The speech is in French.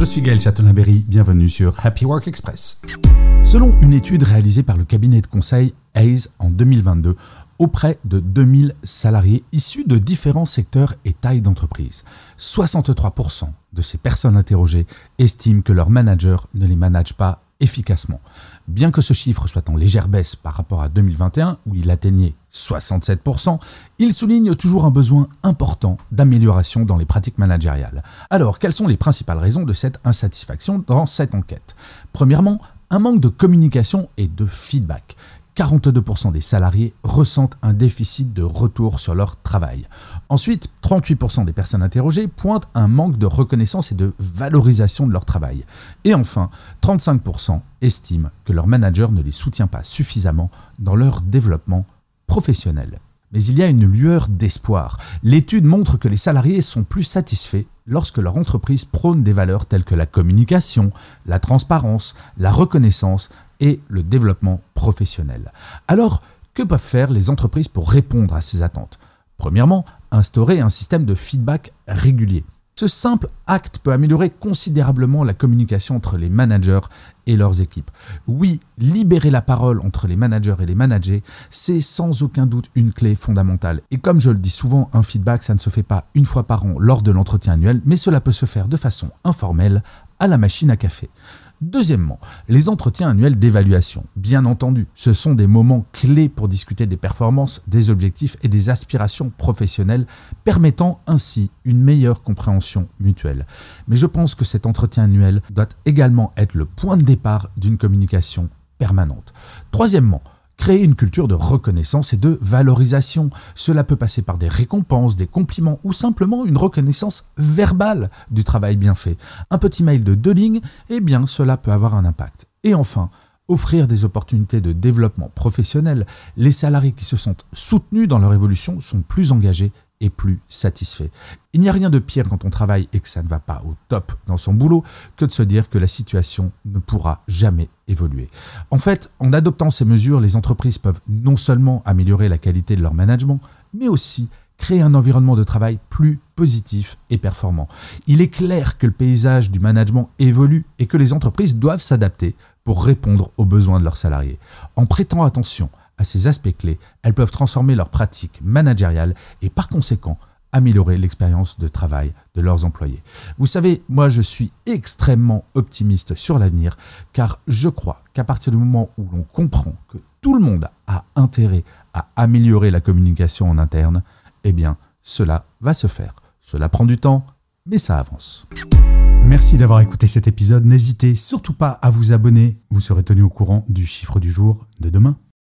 Je suis Gaël Châtelain-Berry, bienvenue sur Happy Work Express. Selon une étude réalisée par le cabinet de conseil Hayes en 2022, auprès de 2000 salariés issus de différents secteurs et tailles d'entreprise. 63% de ces personnes interrogées estiment que leur manager ne les manage pas efficacement. Bien que ce chiffre soit en légère baisse par rapport à 2021, où il atteignait 67%, il souligne toujours un besoin important d'amélioration dans les pratiques managériales. Alors, quelles sont les principales raisons de cette insatisfaction dans cette enquête? Premièrement, un manque de communication et de feedback. 42% des salariés ressentent un déficit de retour sur leur travail. Ensuite, 38% des personnes interrogées pointent un manque de reconnaissance et de valorisation de leur travail. Et enfin, 35% estiment que leur manager ne les soutient pas suffisamment dans leur développement professionnel. Mais il y a une lueur d'espoir. L'étude montre que les salariés sont plus satisfaits lorsque leur entreprise prône des valeurs telles que la communication, la transparence, la reconnaissance et le développement professionnel. Alors, que peuvent faire les entreprises pour répondre à ces attentes? Premièrement, instaurer un système de feedback régulier. Ce simple acte peut améliorer considérablement la communication entre les managers et leurs équipes. Oui, libérer la parole entre les managers et les managers, c'est sans aucun doute une clé fondamentale. Et comme je le dis souvent, un feedback, ça ne se fait pas une fois par an lors de l'entretien annuel, mais cela peut se faire de façon informelle à la machine à café. Deuxièmement, les entretiens annuels d'évaluation. Bien entendu, ce sont des moments clés pour discuter des performances, des objectifs et des aspirations professionnelles, permettant ainsi une meilleure compréhension mutuelle. Mais je pense que cet entretien annuel doit également être le point de départ d'une communication permanente. Troisièmement, Créer une culture de reconnaissance et de valorisation. Cela peut passer par des récompenses, des compliments ou simplement une reconnaissance verbale du travail bien fait. Un petit mail de deux lignes, eh bien cela peut avoir un impact. Et enfin, offrir des opportunités de développement professionnel. Les salariés qui se sentent soutenus dans leur évolution sont plus engagés et plus satisfait. Il n'y a rien de pire quand on travaille et que ça ne va pas au top dans son boulot que de se dire que la situation ne pourra jamais évoluer. En fait, en adoptant ces mesures, les entreprises peuvent non seulement améliorer la qualité de leur management, mais aussi créer un environnement de travail plus positif et performant. Il est clair que le paysage du management évolue et que les entreprises doivent s'adapter pour répondre aux besoins de leurs salariés. En prêtant attention à ces aspects clés, elles peuvent transformer leurs pratiques managériales et par conséquent améliorer l'expérience de travail de leurs employés. Vous savez, moi je suis extrêmement optimiste sur l'avenir car je crois qu'à partir du moment où l'on comprend que tout le monde a intérêt à améliorer la communication en interne, eh bien cela va se faire. Cela prend du temps, mais ça avance. Merci d'avoir écouté cet épisode. N'hésitez surtout pas à vous abonner. Vous serez tenu au courant du chiffre du jour de demain.